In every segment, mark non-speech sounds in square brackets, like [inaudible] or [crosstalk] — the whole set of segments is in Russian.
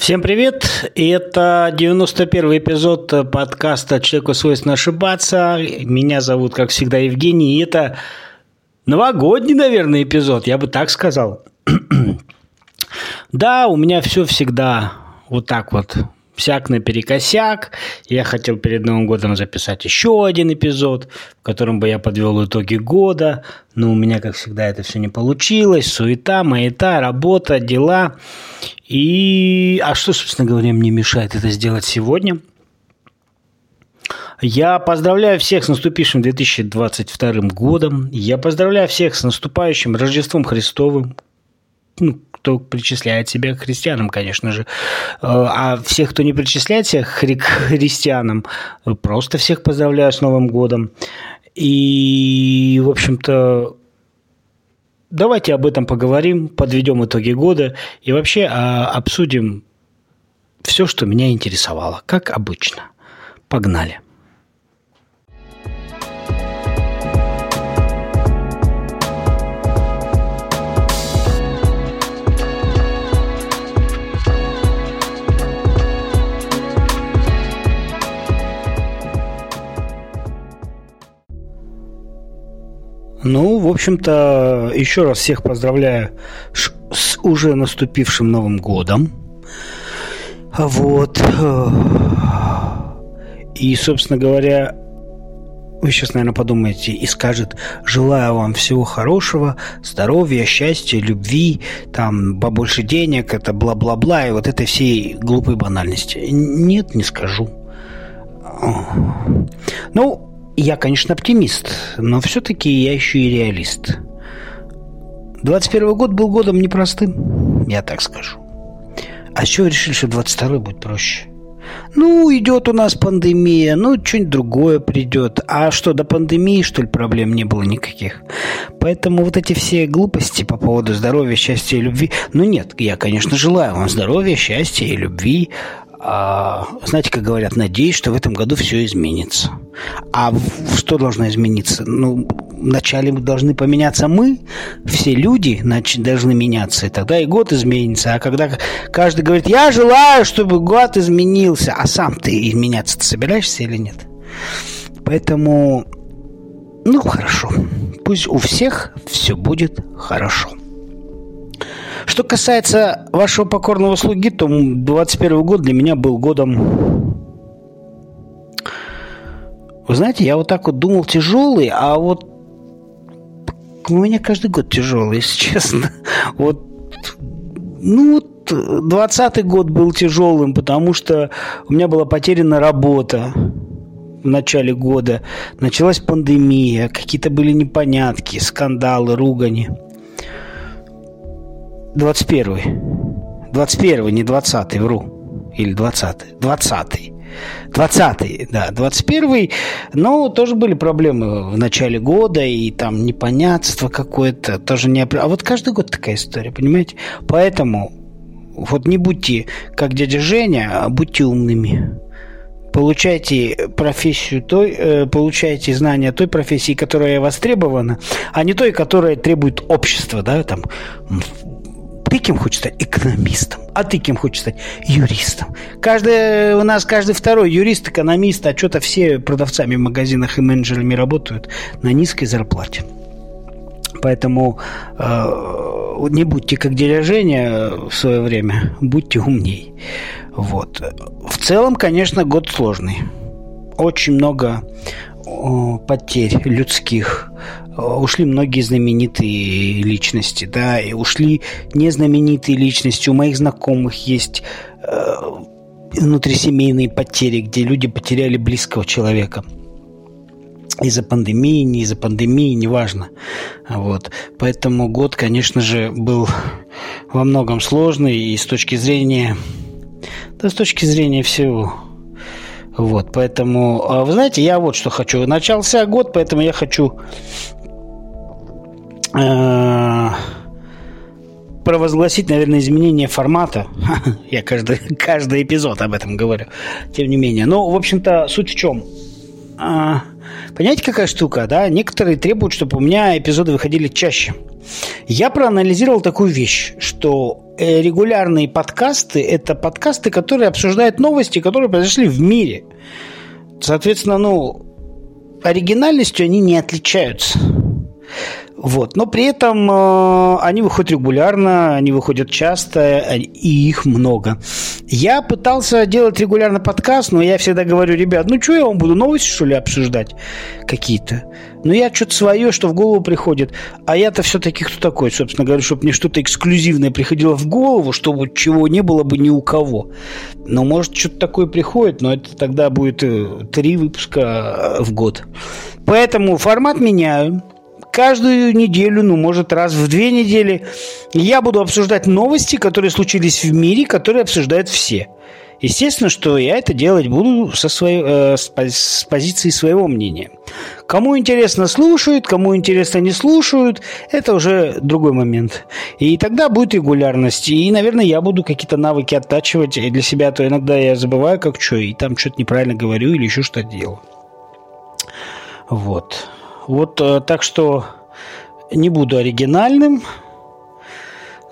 Всем привет! И это 91 эпизод подкаста «Человеку свойственно ошибаться». Меня зовут, как всегда, Евгений. И это новогодний, наверное, эпизод, я бы так сказал. [clears throat] да, у меня все всегда вот так вот всяк наперекосяк. Я хотел перед Новым годом записать еще один эпизод, в котором бы я подвел итоги года, но у меня, как всегда, это все не получилось. Суета, маята, работа, дела. И... А что, собственно говоря, мне мешает это сделать сегодня? Я поздравляю всех с наступившим 2022 годом. Я поздравляю всех с наступающим Рождеством Христовым. Ну, кто причисляет себя к христианам, конечно же. Э, а всех, кто не причисляет себя к христианам, просто всех поздравляю с Новым годом. И, в общем-то, давайте об этом поговорим, подведем итоги года и вообще а, обсудим все, что меня интересовало, как обычно. Погнали. Ну, в общем-то, еще раз всех поздравляю с уже наступившим Новым годом. Вот. И, собственно говоря, вы сейчас, наверное, подумаете и скажет, желаю вам всего хорошего, здоровья, счастья, любви, там, побольше денег, это бла-бла-бла, и вот этой всей глупой банальности. Нет, не скажу. Ну, я, конечно, оптимист, но все-таки я еще и реалист. 21 год был годом непростым, я так скажу. А чего решили, что 22 будет проще? Ну, идет у нас пандемия, ну, что-нибудь другое придет. А что, до пандемии, что ли, проблем не было никаких? Поэтому вот эти все глупости по поводу здоровья, счастья и любви... Ну, нет, я, конечно, желаю вам здоровья, счастья и любви, а, знаете, как говорят, надеюсь, что в этом году все изменится. А что должно измениться? Ну, вначале должны поменяться мы, все люди значит, должны меняться, и тогда и год изменится. А когда каждый говорит, я желаю, чтобы год изменился, а сам ты изменяться ты собираешься или нет? Поэтому, ну, хорошо. Пусть у всех все будет хорошо. Что касается вашего покорного слуги, то 21 год для меня был годом... Вы знаете, я вот так вот думал тяжелый, а вот у меня каждый год тяжелый, если честно. Вот, ну, вот 20 год был тяжелым, потому что у меня была потеряна работа в начале года. Началась пандемия, какие-то были непонятки, скандалы, ругани. 21. 21, не 20, вру. Или 20. 20. 20, да, 21, но тоже были проблемы в начале года, и там непонятство какое-то, тоже не... А вот каждый год такая история, понимаете? Поэтому вот не будьте как дядя Женя, а будьте умными. Получайте профессию той, э, получайте знания той профессии, которая востребована, а не той, которая требует общества, да, там ты кем хочешь стать? Экономистом. А ты кем хочешь стать? Юристом. Каждый, у нас каждый второй юрист, экономист, а что-то все продавцами в магазинах и менеджерами работают на низкой зарплате. Поэтому э, не будьте как дядя Женя в свое время, будьте умней. Вот. В целом, конечно, год сложный. Очень много потерь людских. Ушли многие знаменитые личности, да, и ушли незнаменитые личности. У моих знакомых есть э, внутрисемейные потери, где люди потеряли близкого человека из-за пандемии, не из-за пандемии, неважно. Вот. Поэтому год, конечно же, был во многом сложный и с точки зрения, да, с точки зрения всего. Вот, поэтому, а, вы знаете, я вот что хочу. Начался год, поэтому я хочу провозгласить, наверное, изменение формата. [laughs] я каждый, каждый эпизод об этом говорю. Тем не менее. Но, в общем-то, суть в чем? А, понимаете, какая штука, да? Некоторые требуют, чтобы у меня эпизоды выходили чаще. Я проанализировал такую вещь, что э, регулярные подкасты – это подкасты, которые обсуждают новости, которые произошли в мире. Соответственно, ну, оригинальностью они не отличаются. Вот. Но при этом э, они выходят регулярно, они выходят часто, и их много. Я пытался делать регулярно подкаст, но я всегда говорю, ребят, ну что я вам буду, новости, что ли, обсуждать какие-то? Ну я что-то свое, что в голову приходит. А я-то все-таки кто такой, собственно говоря, чтобы мне что-то эксклюзивное приходило в голову, чтобы чего не было бы ни у кого. Но может что-то такое приходит, но это тогда будет э, три выпуска э, в год. Поэтому формат меняю каждую неделю, ну, может, раз в две недели я буду обсуждать новости, которые случились в мире, которые обсуждают все. Естественно, что я это делать буду со своей, э, с, с позиции своего мнения. Кому интересно, слушают, кому интересно, не слушают, это уже другой момент. И тогда будет регулярность. И, наверное, я буду какие-то навыки оттачивать для себя, а то иногда я забываю, как что, и там что-то неправильно говорю или еще что-то делаю. Вот. Вот э, так что не буду оригинальным,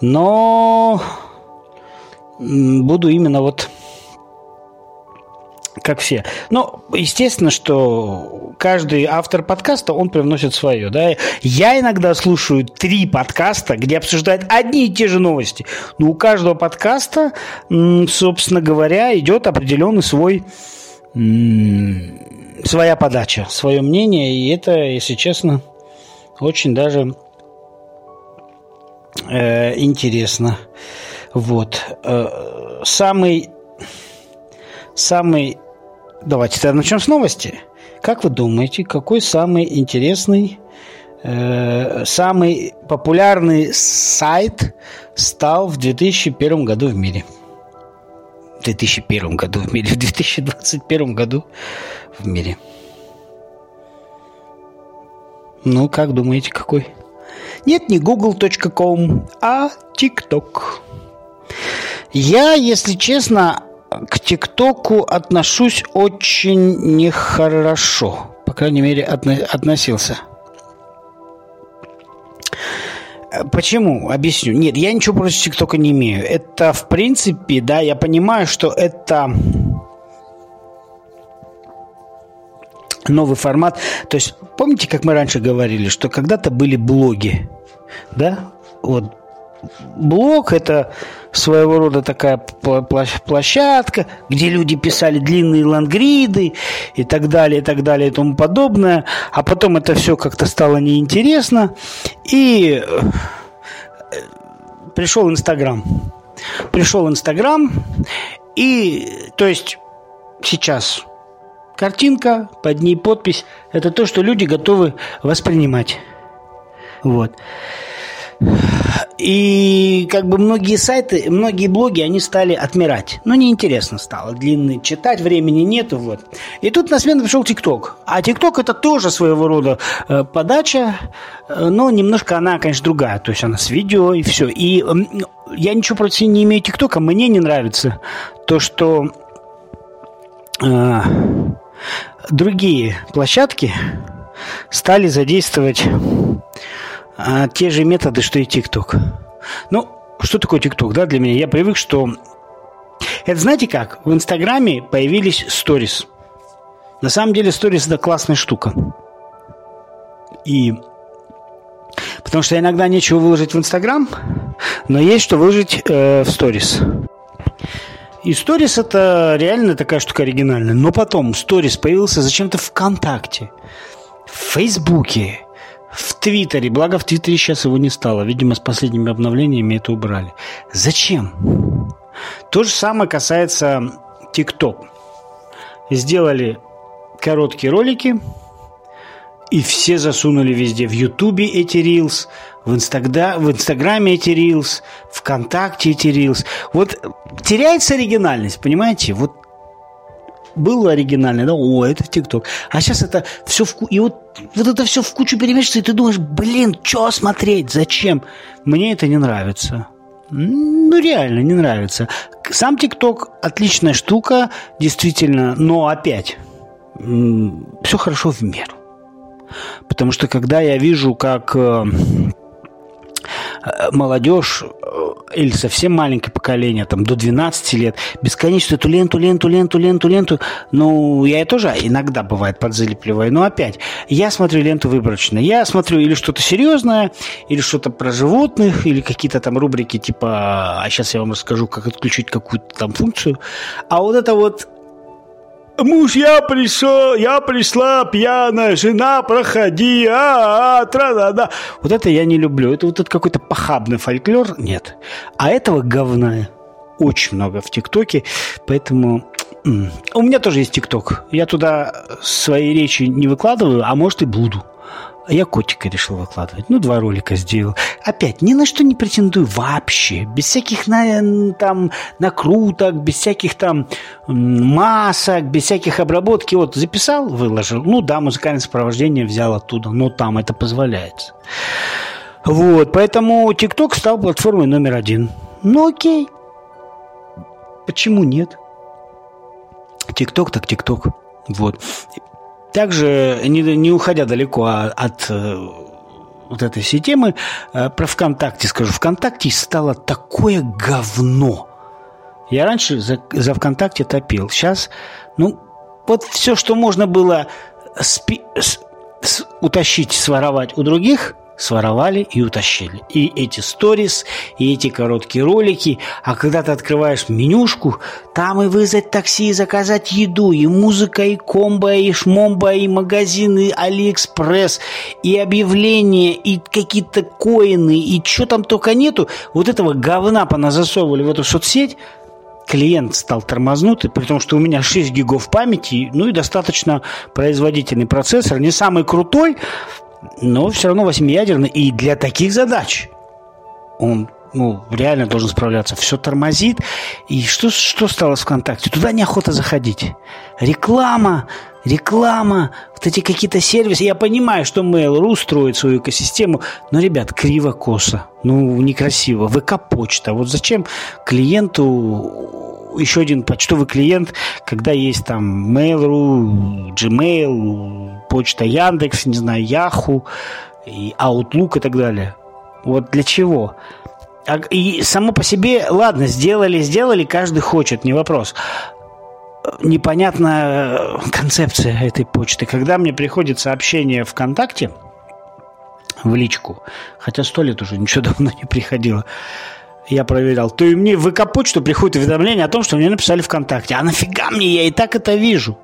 но буду именно вот как все. Но естественно, что каждый автор подкаста, он привносит свое. Да? Я иногда слушаю три подкаста, где обсуждают одни и те же новости. Но у каждого подкаста, собственно говоря, идет определенный свой своя подача, свое мнение, и это, если честно, очень даже э, интересно. Вот. Э, самый, самый... Давайте тогда начнем с новости. Как вы думаете, какой самый интересный, э, самый популярный сайт стал в 2001 году в мире? В 2001 году в мире, в 2021 году в мире. Ну, как думаете, какой? Нет, не google.com, а TikTok. Я, если честно, к ТикТоку отношусь очень нехорошо. По крайней мере, отно- относился. Почему? Объясню. Нет, я ничего против ТикТока не имею. Это, в принципе, да, я понимаю, что это новый формат. То есть, помните, как мы раньше говорили, что когда-то были блоги, да? Вот блог – это своего рода такая площадка, где люди писали длинные лангриды и так далее, и так далее, и тому подобное. А потом это все как-то стало неинтересно. И э, пришел Инстаграм. Пришел Инстаграм, и, то есть, сейчас Картинка, под ней подпись – это то, что люди готовы воспринимать. Вот. И как бы многие сайты, многие блоги, они стали отмирать. Ну, неинтересно стало. Длинный читать, времени нету. Вот. И тут на смену пришел ТикТок. А ТикТок это тоже своего рода э, подача, э, но немножко она, конечно, другая. То есть она с видео и все. И я ничего против не имею ТикТока. Мне не нравится то, что... Э, другие площадки стали задействовать а, те же методы, что и TikTok. Ну, что такое TikTok, да, для меня? Я привык, что... Это знаете как? В Инстаграме появились сторис. На самом деле сторис это классная штука. И Потому что иногда нечего выложить в Инстаграм, но есть что выложить э, в сторис. И сторис это реально такая штука оригинальная. Но потом сторис появился зачем-то ВКонтакте, в Фейсбуке, в Твиттере. Благо в Твиттере сейчас его не стало. Видимо, с последними обновлениями это убрали. Зачем? То же самое касается ТикТок. Сделали короткие ролики, и все засунули везде. В Ютубе эти рилс, в, Инстагда... в Инстаграме эти рилс, ВКонтакте эти рилс. Вот теряется оригинальность, понимаете? Вот было оригинальное, да, о, это ТикТок. А сейчас это все в и вот, вот это все в кучу перемешивается, и ты думаешь, блин, что смотреть, зачем? Мне это не нравится. Ну, реально, не нравится. Сам ТикТок отличная штука, действительно, но опять, все хорошо в меру. Потому что когда я вижу, как э, молодежь или совсем маленькое поколение, там, до 12 лет, бесконечно эту ленту, ленту, ленту, ленту, ленту. Ну, я и тоже иногда, бывает, подзалипливаю. Но опять, я смотрю ленту выборочно. Я смотрю или что-то серьезное, или что-то про животных, или какие-то там рубрики типа «А сейчас я вам расскажу, как отключить какую-то там функцию». А вот это вот Муж, я пришел, я пришла пьяная, жена, проходи, а, а, тра да да Вот это я не люблю. Это вот этот какой-то похабный фольклор. Нет. А этого говна очень много в ТикТоке, поэтому у меня тоже есть ТикТок. Я туда свои речи не выкладываю, а может и буду. Я котика решил выкладывать. Ну, два ролика сделал. Опять, ни на что не претендую вообще. Без всяких на, там накруток, без всяких там масок, без всяких обработки. Вот записал, выложил. Ну да, музыкальное сопровождение взял оттуда. Но там это позволяется. Вот, поэтому ТикТок стал платформой номер один. Ну окей. Почему нет? ТикТок так ТикТок. Вот. Также, не, не уходя далеко от э, вот этой всей темы, э, про ВКонтакте скажу. ВКонтакте стало такое говно. Я раньше за, за ВКонтакте топил. Сейчас, ну, вот все, что можно было спи, с, утащить, своровать у других – своровали и утащили. И эти сторис, и эти короткие ролики. А когда ты открываешь менюшку, там и вызвать такси, и заказать еду, и музыка, и комбо, и шмомба, и магазины, Алиэкспресс, и объявления, и какие-то коины, и что там только нету. Вот этого говна поназасовывали в эту соцсеть, клиент стал тормознутый, при том, что у меня 6 гигов памяти, ну и достаточно производительный процессор, не самый крутой, но все равно восьмиядерный. И для таких задач он ну, реально должен справляться. Все тормозит. И что, что стало с ВКонтакте? Туда неохота заходить. Реклама, реклама, вот эти какие-то сервисы. Я понимаю, что Mail.ru строит свою экосистему, но, ребят, криво-косо. Ну, некрасиво. ВК-почта. Вот зачем клиенту еще один почтовый клиент, когда есть там Mail.ru, Gmail, почта Яндекс, не знаю, Яху, и Outlook и так далее. Вот для чего? А, и само по себе, ладно, сделали, сделали, каждый хочет, не вопрос. Непонятная концепция этой почты. Когда мне приходит сообщение ВКонтакте в личку, хотя сто лет уже ничего давно не приходило, я проверял, то и мне в ВК-почту приходит уведомление о том, что мне написали ВКонтакте. А нафига мне, я и так это вижу.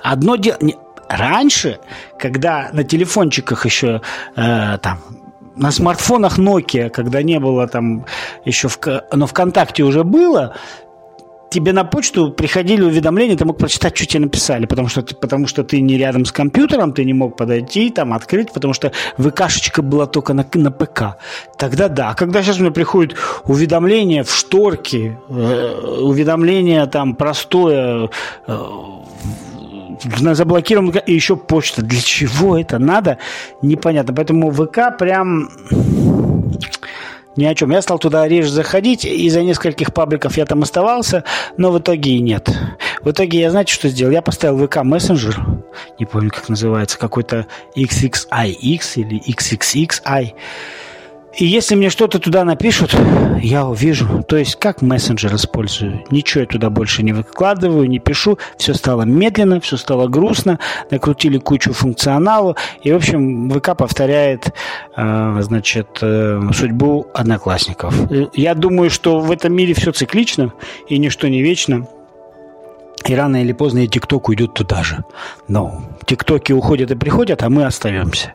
Одно дело... Раньше, когда на телефончиках еще э, там на смартфонах Nokia, когда не было там еще, в, но ВКонтакте уже было, тебе на почту приходили уведомления, ты мог прочитать, что тебе написали, потому что, потому что ты не рядом с компьютером, ты не мог подойти, там, открыть, потому что ВКшечка была только на, на ПК. Тогда да. А когда сейчас мне приходит уведомление в шторке, э, уведомление там простое, э, на заблокированном и еще почта. Для чего это надо, непонятно. Поэтому ВК прям ни о чем. Я стал туда реже заходить, из-за нескольких пабликов я там оставался, но в итоге и нет. В итоге я, знаете, что сделал? Я поставил ВК мессенджер, не помню, как называется, какой-то XXIX или XXXI. И если мне что-то туда напишут, я увижу. То есть как мессенджер использую. Ничего я туда больше не выкладываю, не пишу. Все стало медленно, все стало грустно. Накрутили кучу функционала. И, в общем, ВК повторяет, э, значит, э, судьбу одноклассников. Я думаю, что в этом мире все циклично и ничто не вечно. И рано или поздно и ТикТок уйдет туда же. Но ТикТоки уходят и приходят, а мы остаемся.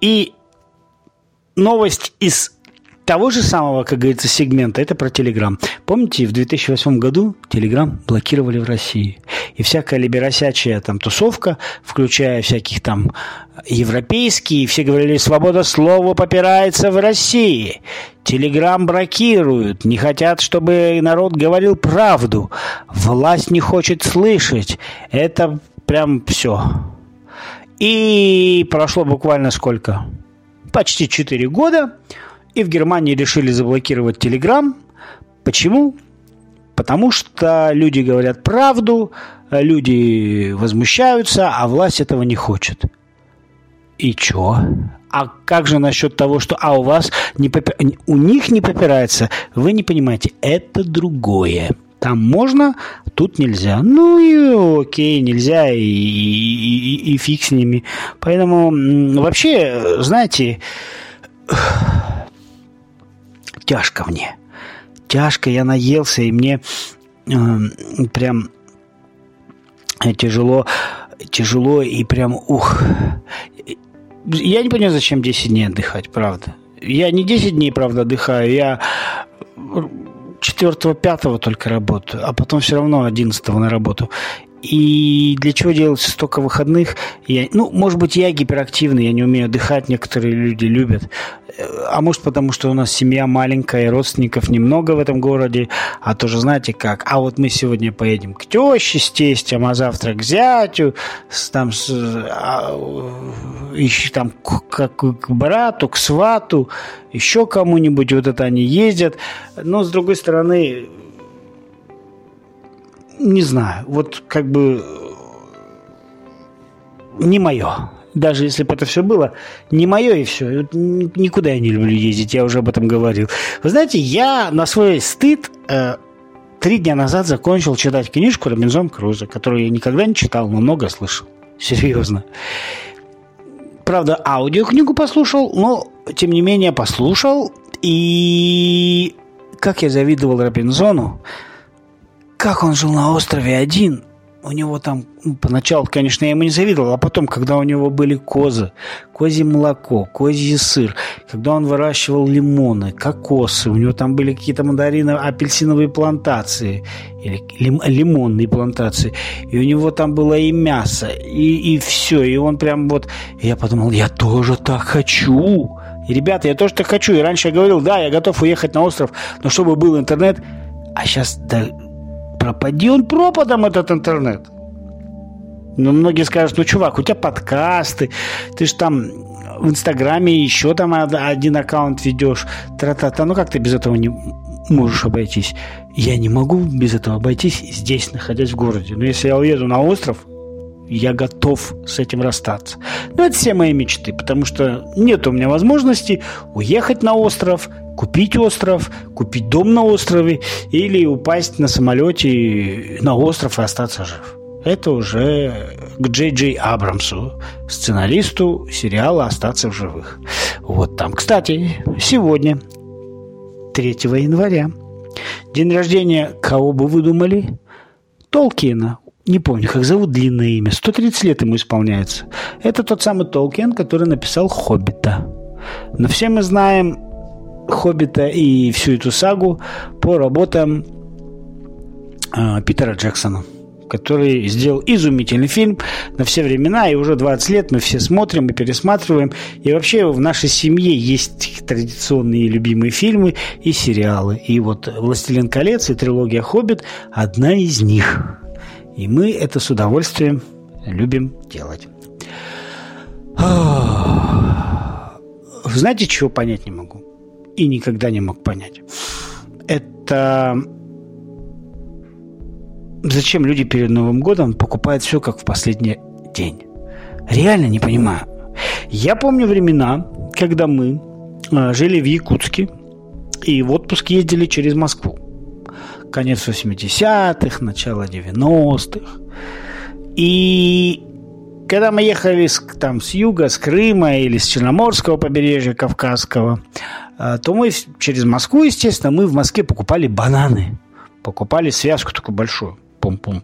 И новость из того же самого, как говорится, сегмента, это про Телеграм. Помните, в 2008 году Телеграм блокировали в России. И всякая либеросячая там тусовка, включая всяких там европейские, все говорили, свобода слова попирается в России. Телеграм блокируют, не хотят, чтобы народ говорил правду. Власть не хочет слышать. Это прям все. И прошло буквально сколько? Почти 4 года, и в Германии решили заблокировать Телеграм. Почему? Потому что люди говорят правду, люди возмущаются, а власть этого не хочет. И чё? А как же насчет того, что а у вас не попи... у них не попирается, вы не понимаете, это другое. Там можно, тут нельзя. Ну и окей, нельзя, и, и, и, и фиг с ними. Поэтому вообще, знаете, [sighs] тяжко мне. Тяжко, я наелся, и мне э, прям тяжело, тяжело и прям, ух. Я не понимаю, зачем 10 дней отдыхать, правда. Я не 10 дней, правда, отдыхаю, я четвертого, пятого только работаю, а потом все равно одиннадцатого на работу. И для чего делать столько выходных? Я, ну, может быть, я гиперактивный, я не умею отдыхать, некоторые люди любят. А может, потому что у нас семья маленькая, родственников немного в этом городе. А тоже знаете как? А вот мы сегодня поедем к теще с тестем, а завтра к зятю, там, с, а, еще там к, к, к брату, к свату, еще кому-нибудь. Вот это они ездят. Но, с другой стороны, не знаю, вот как бы не мое. Даже если бы это все было, не мое и все. Никуда я не люблю ездить, я уже об этом говорил. Вы знаете, я на свой стыд э, три дня назад закончил читать книжку Робинзон Круза, которую я никогда не читал, но много слышал. Серьезно. Правда, аудиокнигу послушал, но, тем не менее, послушал. И как я завидовал Робинзону, как он жил на острове один, у него там, ну, поначалу, конечно, я ему не завидовал, а потом, когда у него были козы, козье молоко, козий сыр, когда он выращивал лимоны, кокосы, у него там были какие-то мандарины, апельсиновые плантации, или лим, лимонные плантации, и у него там было и мясо, и, и все, и он прям вот, я подумал, я тоже так хочу, и, ребята, я тоже так хочу, и раньше я говорил, да, я готов уехать на остров, но чтобы был интернет, а сейчас да, пропади он пропадом, этот интернет. Ну, многие скажут, ну, чувак, у тебя подкасты, ты же там в Инстаграме еще там один аккаунт ведешь, тра-та-та, ну как ты без этого не можешь обойтись? Я не могу без этого обойтись здесь, находясь в городе. Но если я уеду на остров, я готов с этим расстаться. Но это все мои мечты, потому что нет у меня возможности уехать на остров, купить остров, купить дом на острове или упасть на самолете на остров и остаться жив. Это уже к Джей Джей Абрамсу, сценаристу сериала «Остаться в живых». Вот там. Кстати, сегодня, 3 января, день рождения кого бы вы думали? Толкина. Не помню, как зовут длинное имя. 130 лет ему исполняется. Это тот самый Толкин, который написал «Хоббита». Но все мы знаем «Хоббита» и всю эту сагу по работам э, Питера Джексона который сделал изумительный фильм на все времена, и уже 20 лет мы все смотрим и пересматриваем. И вообще в нашей семье есть традиционные любимые фильмы и сериалы. И вот «Властелин колец» и трилогия «Хоббит» – одна из них. И мы это с удовольствием любим делать. Знаете, чего понять не могу? И никогда не мог понять. Это зачем люди перед Новым годом покупают все как в последний день. Реально не понимаю. Я помню времена, когда мы э, жили в Якутске и в отпуск ездили через Москву. Конец 80-х, начало 90-х. И когда мы ехали с, там, с юга, с Крыма или с Черноморского побережья Кавказского, то мы через Москву, естественно, мы в Москве покупали бананы. Покупали связку такую большую. Пум-пум.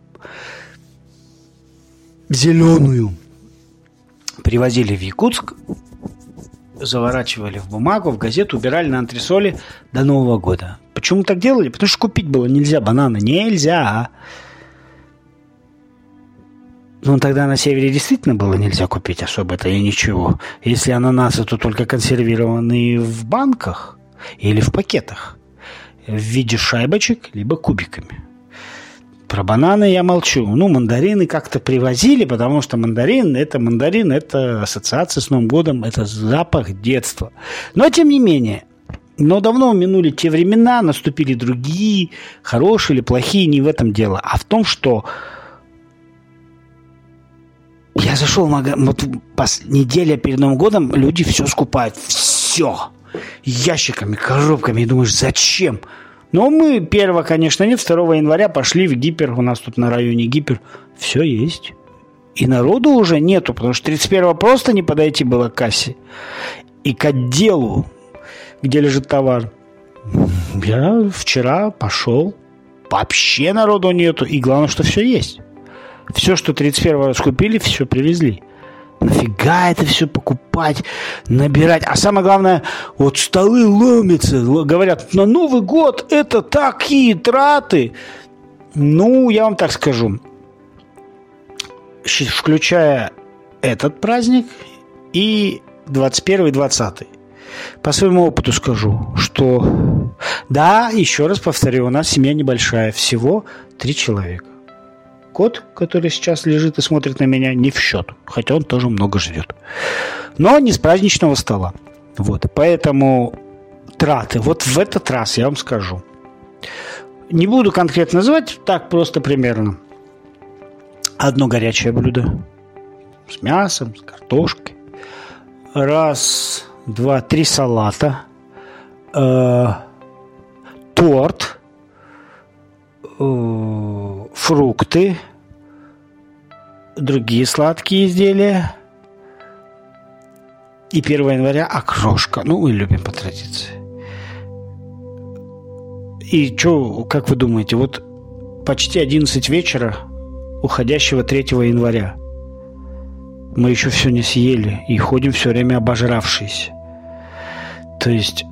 Зеленую. Привозили в Якутск, заворачивали в бумагу, в газету, убирали на антресоле до Нового года. Почему так делали? Потому что купить было нельзя бананы. Нельзя. Ну, тогда на севере действительно было нельзя купить особо-то и ничего. Если ананасы, то только консервированные в банках или в пакетах. В виде шайбочек, либо кубиками. Про бананы я молчу. Ну, мандарины как-то привозили, потому что мандарин – это мандарин, это ассоциация с Новым годом, это запах детства. Но, тем не менее, но давно минули те времена, наступили другие, хорошие или плохие, не в этом дело, а в том, что Я зашел в магазин, вот пос... неделя перед Новым годом люди все скупают. Все. Ящиками, коробками. И думаешь, зачем? Но мы 1, конечно, нет, 2 января пошли в гипер, у нас тут на районе гипер. Все есть. И народу уже нету, потому что 31 просто не подойти было к кассе. И к отделу, где лежит товар. Я вчера пошел, вообще народу нету, и главное, что все есть. Все, что 31-го раскупили, все привезли. Нафига это все покупать, набирать? А самое главное, вот столы ломятся. Говорят, на Новый год это такие траты. Ну, я вам так скажу. Включая этот праздник и 21 и 20. По своему опыту скажу, что да, еще раз повторю, у нас семья небольшая, всего три человека. Кот, который сейчас лежит и смотрит на меня, не в счет, хотя он тоже много ждет. Но не с праздничного стола. Вот, поэтому траты. Вот в этот раз я вам скажу. Не буду конкретно называть, так просто примерно. Одно горячее блюдо с мясом, с картошкой. Раз, два, три салата. Э, торт. Э, фрукты другие сладкие изделия. И 1 января окрошка. Ну, мы любим по традиции. И что, как вы думаете, вот почти 11 вечера уходящего 3 января мы еще все не съели и ходим все время обожравшиеся. То есть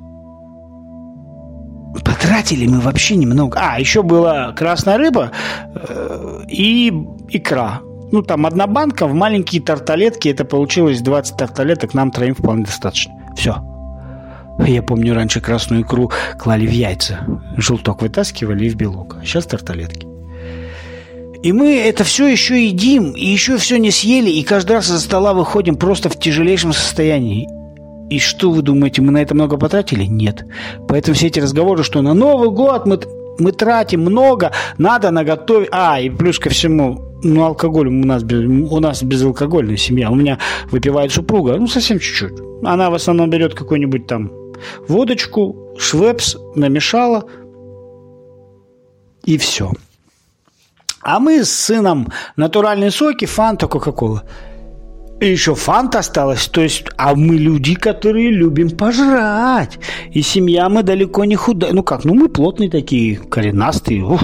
потратили мы вообще немного. А, еще была красная рыба э, и икра ну, там одна банка в маленькие тарталетки, это получилось 20 тарталеток, нам троим вполне достаточно. Все. Я помню, раньше красную икру клали в яйца. Желток вытаскивали и в белок. А сейчас тарталетки. И мы это все еще едим, и еще все не съели, и каждый раз из-за стола выходим просто в тяжелейшем состоянии. И что вы думаете, мы на это много потратили? Нет. Поэтому все эти разговоры, что на Новый год мы, мы тратим много, надо наготовить... А, и плюс ко всему, ну, алкоголь у нас, без, у нас безалкогольная семья. У меня выпивает супруга, ну, совсем чуть-чуть. Она в основном берет какую-нибудь там водочку, швепс, намешала, и все. А мы с сыном натуральные соки, фанта, кока-кола. И еще фанта осталось. То есть, а мы люди, которые любим пожрать. И семья мы далеко не худая. Ну как, ну мы плотные такие, коренастые. Ух.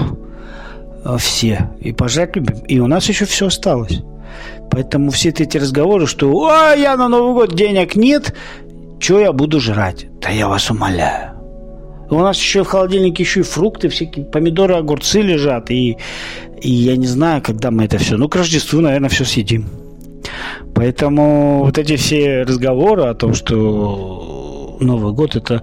А, все. И пожрать любим. И у нас еще все осталось. Поэтому все эти разговоры, что «Ой, я на Новый год денег нет, что я буду жрать?» Да я вас умоляю. У нас еще в холодильнике еще и фрукты, всякие помидоры, огурцы лежат. И, и я не знаю, когда мы это все... Ну, к Рождеству, наверное, все съедим. Поэтому вот эти все разговоры о том, что Новый год это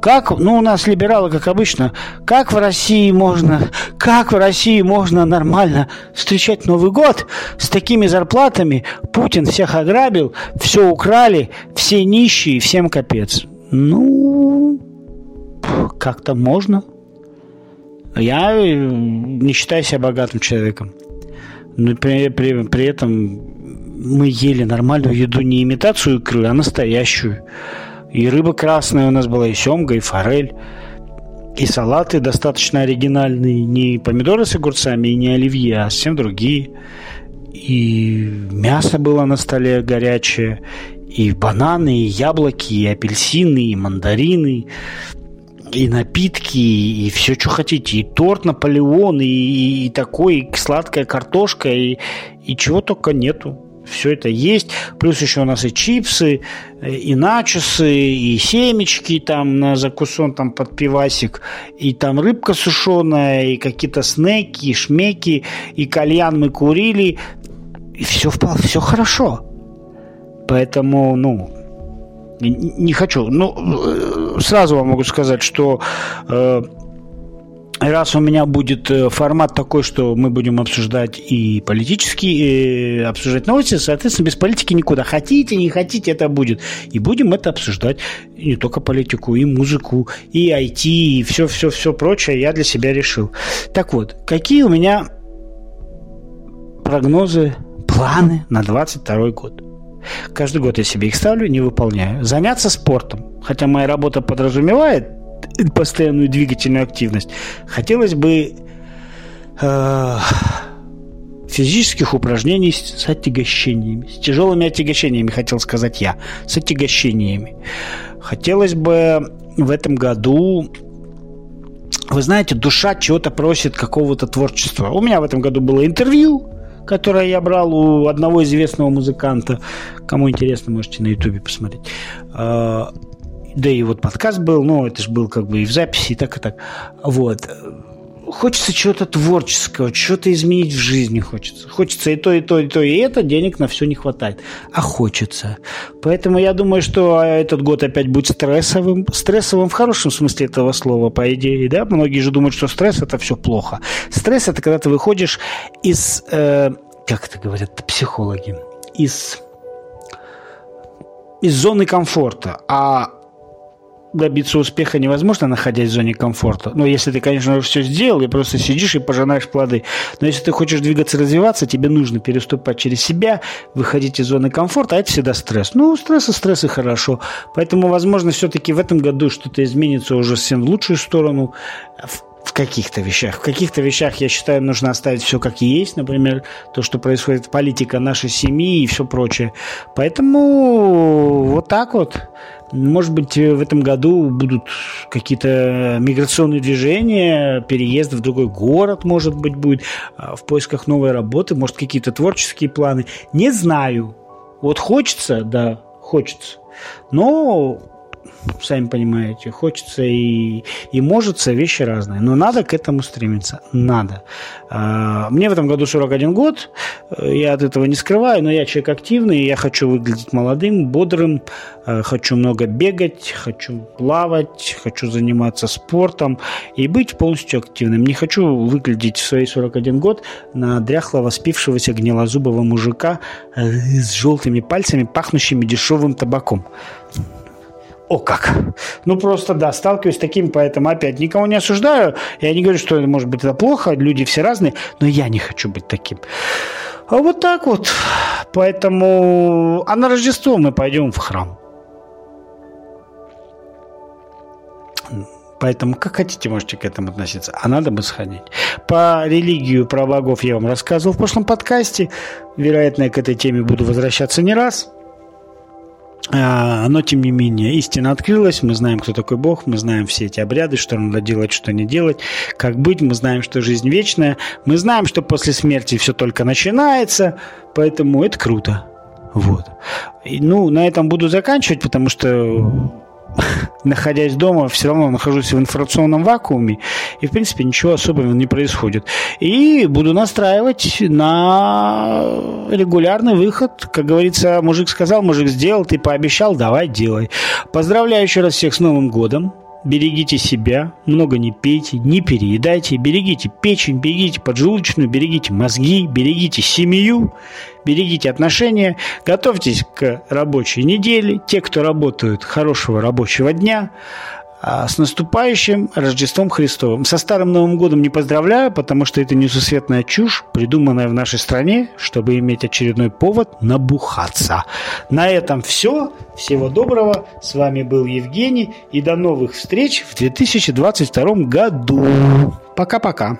как, ну у нас либералы, как обычно, как в России можно, как в России можно нормально встречать Новый год с такими зарплатами? Путин всех ограбил, все украли, все нищие, всем капец. Ну, как-то можно. Я э, не считаю себя богатым человеком. Но при, при, при этом мы ели нормальную еду, не имитацию икры, а настоящую. И рыба красная у нас была, и семга, и форель. И салаты достаточно оригинальные. Не помидоры с огурцами и не оливье, а совсем другие. И мясо было на столе горячее. И бананы, и яблоки, и апельсины, и мандарины и напитки, и все, что хотите. И торт Наполеон, и, и такой, и сладкая картошка, и, и чего только нету все это есть. Плюс еще у нас и чипсы, и начосы, и семечки там на закусон там под пивасик, и там рыбка сушеная, и какие-то снеки, и шмеки, и кальян мы курили. И все все хорошо. Поэтому, ну, не хочу. Ну, э, сразу вам могу сказать, что э, раз у меня будет э, формат такой, что мы будем обсуждать и политические, и обсуждать новости, соответственно, без политики никуда. Хотите, не хотите, это будет. И будем это обсуждать. И не только политику, и музыку, и IT, и все-все-все прочее я для себя решил. Так вот, какие у меня прогнозы, планы на 22 год. Каждый год я себе их ставлю, не выполняю. Заняться спортом. Хотя моя работа подразумевает постоянную двигательную активность. Хотелось бы э, физических упражнений с отягощениями. С тяжелыми отягощениями, хотел сказать я. С отягощениями. Хотелось бы в этом году вы знаете, душа чего-то просит какого-то творчества. У меня в этом году было интервью, которое я брал у одного известного музыканта. Кому интересно, можете на ютубе посмотреть. А, да и вот подкаст был, но это же был как бы и в записи, и так, и так. Вот хочется чего-то творческого, что-то изменить в жизни хочется. Хочется и то, и то, и то, и это, денег на все не хватает. А хочется. Поэтому я думаю, что этот год опять будет стрессовым. Стрессовым в хорошем смысле этого слова, по идее. Да? Многие же думают, что стресс – это все плохо. Стресс – это когда ты выходишь из, э, как это говорят психологи, из, из зоны комфорта. А добиться успеха невозможно, находясь в зоне комфорта. Ну, если ты, конечно, все сделал и просто сидишь и пожинаешь плоды. Но если ты хочешь двигаться, развиваться, тебе нужно переступать через себя, выходить из зоны комфорта, а это всегда стресс. Ну, стресс и стресс и хорошо. Поэтому, возможно, все-таки в этом году что-то изменится уже совсем в лучшую сторону в каких-то вещах. В каких-то вещах, я считаю, нужно оставить все как есть, например, то, что происходит политика нашей семьи и все прочее. Поэтому вот так вот. Может быть, в этом году будут какие-то миграционные движения, переезд в другой город, может быть, будет, а, в поисках новой работы, может, какие-то творческие планы. Не знаю. Вот хочется, да, хочется. Но сами понимаете, хочется и, и может, вещи разные. Но надо к этому стремиться. Надо. А, мне в этом году 41 год, я от этого не скрываю, но я человек активный, я хочу выглядеть молодым, бодрым, а, хочу много бегать, хочу плавать, хочу заниматься спортом и быть полностью активным. Не хочу выглядеть в свои 41 год на дряхлого, спившегося гнилозубого мужика э, с желтыми пальцами, пахнущими дешевым табаком. О как! Ну, просто, да, сталкиваюсь с таким, поэтому опять никого не осуждаю. Я не говорю, что, может быть, это плохо, люди все разные, но я не хочу быть таким. А вот так вот. Поэтому... А на Рождество мы пойдем в храм. Поэтому как хотите, можете к этому относиться. А надо бы сходить. По религию про богов я вам рассказывал в прошлом подкасте. Вероятно, я к этой теме буду возвращаться не раз. А, но, тем не менее, истина открылась, мы знаем, кто такой Бог, мы знаем все эти обряды, что надо делать, что не делать, как быть, мы знаем, что жизнь вечная, мы знаем, что после смерти все только начинается, поэтому это круто. Вот. И, ну, на этом буду заканчивать, потому что [laughs] находясь дома, все равно нахожусь в информационном вакууме, и, в принципе, ничего особенного не происходит. И буду настраивать на регулярный выход. Как говорится, мужик сказал, мужик сделал, ты пообещал, давай, делай. Поздравляю еще раз всех с Новым годом берегите себя, много не пейте, не переедайте, берегите печень, берегите поджелудочную, берегите мозги, берегите семью, берегите отношения, готовьтесь к рабочей неделе. Те, кто работают, хорошего рабочего дня. А с наступающим Рождеством Христовым. Со Старым Новым Годом не поздравляю, потому что это несусветная чушь, придуманная в нашей стране, чтобы иметь очередной повод набухаться. На этом все. Всего доброго. С вами был Евгений. И до новых встреч в 2022 году. Пока-пока.